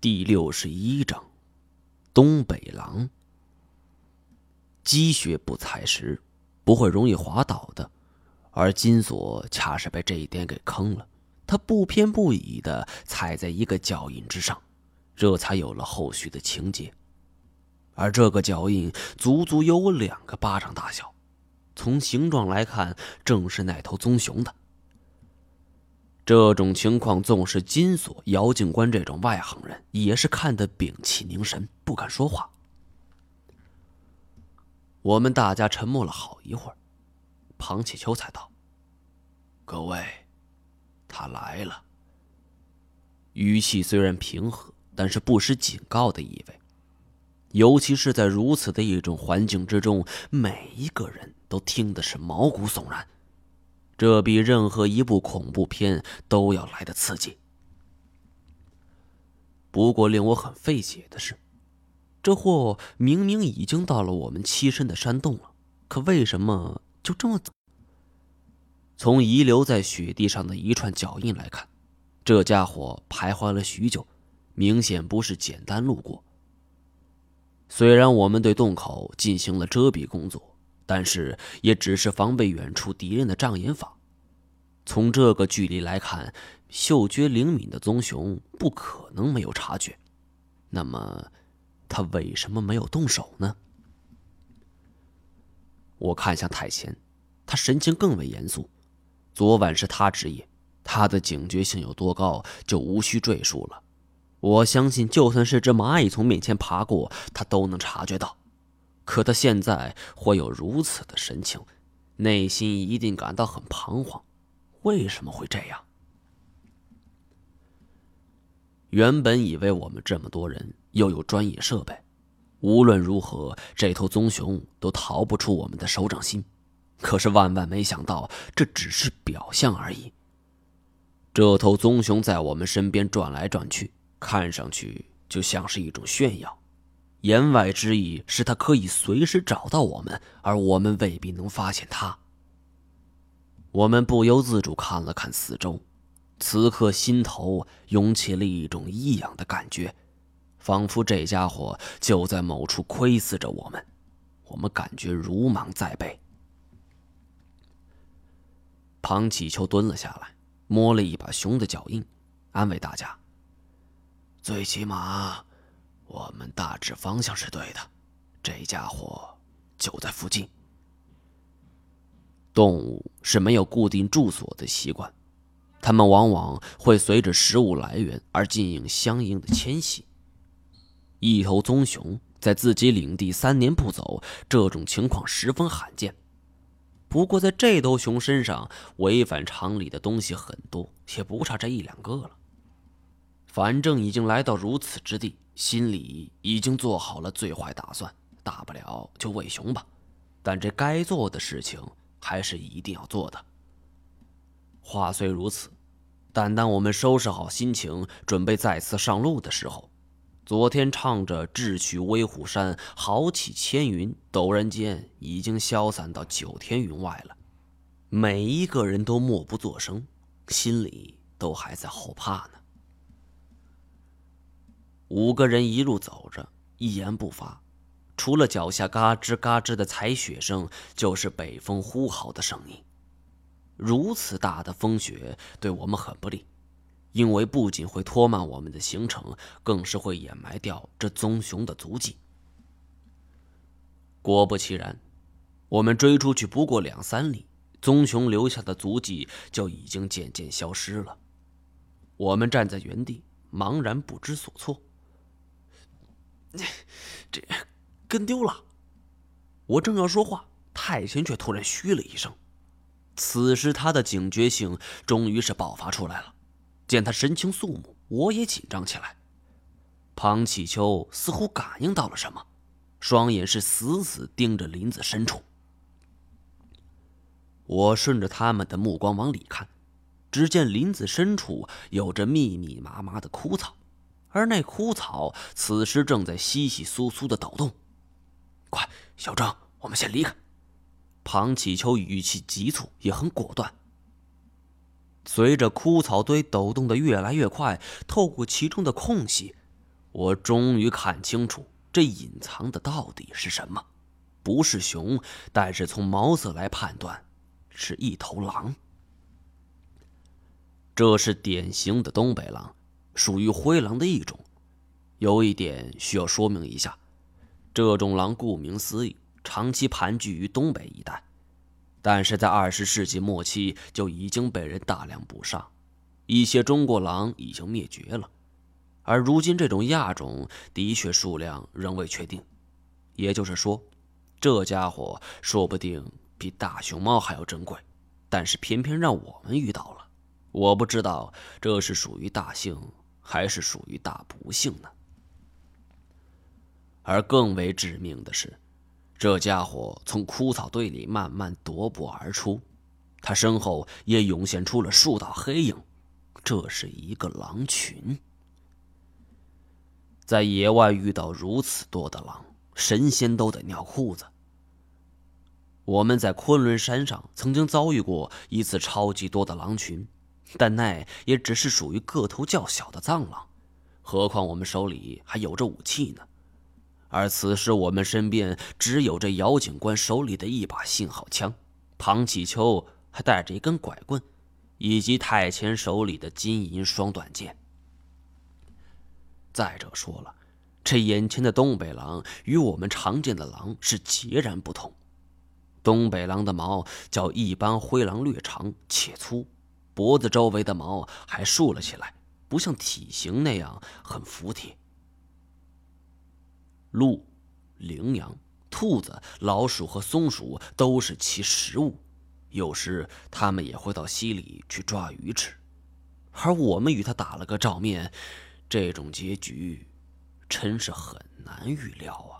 第六十一章，东北狼。积雪不踩实，不会容易滑倒的，而金锁恰是被这一点给坑了。他不偏不倚的踩在一个脚印之上，这才有了后续的情节。而这个脚印足足有我两个巴掌大小，从形状来看，正是那头棕熊的。这种情况，纵使金锁、姚警官这种外行人，也是看得屏气凝神，不敢说话。我们大家沉默了好一会儿，庞启秋才道：“各位，他来了。”语气虽然平和，但是不失警告的意味。尤其是在如此的一种环境之中，每一个人都听的是毛骨悚然。这比任何一部恐怖片都要来的刺激。不过令我很费解的是，这货明明已经到了我们栖身的山洞了，可为什么就这么走？从遗留在雪地上的一串脚印来看，这家伙徘徊了许久，明显不是简单路过。虽然我们对洞口进行了遮蔽工作。但是也只是防备远处敌人的障眼法。从这个距离来看，嗅觉灵敏的棕熊不可能没有察觉。那么，他为什么没有动手呢？我看向太贤，他神情更为严肃。昨晚是他之夜，他的警觉性有多高，就无需赘述了。我相信，就算是只蚂蚁从面前爬过，他都能察觉到。可他现在会有如此的神情，内心一定感到很彷徨。为什么会这样？原本以为我们这么多人又有专业设备，无论如何这头棕熊都逃不出我们的手掌心。可是万万没想到，这只是表象而已。这头棕熊在我们身边转来转去，看上去就像是一种炫耀。言外之意是它可以随时找到我们，而我们未必能发现它。我们不由自主看了看四周，此刻心头涌起了一种异样的感觉，仿佛这家伙就在某处窥伺着我们。我们感觉如芒在背。庞启秋蹲了下来，摸了一把熊的脚印，安慰大家：“最起码……”我们大致方向是对的，这家伙就在附近。动物是没有固定住所的习惯，它们往往会随着食物来源而进行相应的迁徙。一头棕熊在自己领地三年不走，这种情况十分罕见。不过在这头熊身上，违反常理的东西很多，也不差这一两个了。反正已经来到如此之地。心里已经做好了最坏打算，大不了就喂熊吧。但这该做的事情还是一定要做的。话虽如此，但当我们收拾好心情，准备再次上路的时候，昨天唱着“智取威虎山，豪气千云”，陡然间已经消散到九天云外了。每一个人都默不作声，心里都还在后怕呢。五个人一路走着，一言不发，除了脚下嘎吱嘎吱的踩雪声，就是北风呼号的声音。如此大的风雪对我们很不利，因为不仅会拖慢我们的行程，更是会掩埋掉这棕熊的足迹。果不其然，我们追出去不过两三里，棕熊留下的足迹就已经渐渐消失了。我们站在原地，茫然不知所措。这 跟丢了！我正要说话，太贤却突然嘘了一声。此时他的警觉性终于是爆发出来了。见他神情肃穆，我也紧张起来。庞启秋似乎感应到了什么，双眼是死死盯着林子深处。我顺着他们的目光往里看，只见林子深处有着密密麻麻的枯草。而那枯草此时正在稀稀疏疏的抖动。快，小张，我们先离开。庞启秋语气急促，也很果断。随着枯草堆抖动的越来越快，透过其中的空隙，我终于看清楚这隐藏的到底是什么。不是熊，但是从毛色来判断，是一头狼。这是典型的东北狼，属于灰狼的一种。有一点需要说明一下：这种狼顾名思义，长期盘踞于东北一带，但是在二十世纪末期就已经被人大量捕杀，一些中国狼已经灭绝了。而如今，这种亚种的确数量仍未确定，也就是说。这家伙说不定比大熊猫还要珍贵，但是偏偏让我们遇到了。我不知道这是属于大幸还是属于大不幸呢？而更为致命的是，这家伙从枯草堆里慢慢踱步而出，他身后也涌现出了数道黑影。这是一个狼群。在野外遇到如此多的狼。神仙都得尿裤子。我们在昆仑山上曾经遭遇过一次超级多的狼群，但那也只是属于个头较小的藏狼，何况我们手里还有着武器呢。而此时我们身边只有这姚警官手里的一把信号枪，庞启秋还带着一根拐棍，以及太前手里的金银双短剑。再者说了。这眼前的东北狼与我们常见的狼是截然不同。东北狼的毛较一般灰狼略长且粗，脖子周围的毛还竖了起来，不像体型那样很服帖。鹿、羚羊、兔子、老鼠和松鼠都是其食物，有时它们也会到溪里去抓鱼吃。而我们与它打了个照面，这种结局。真是很难预料啊。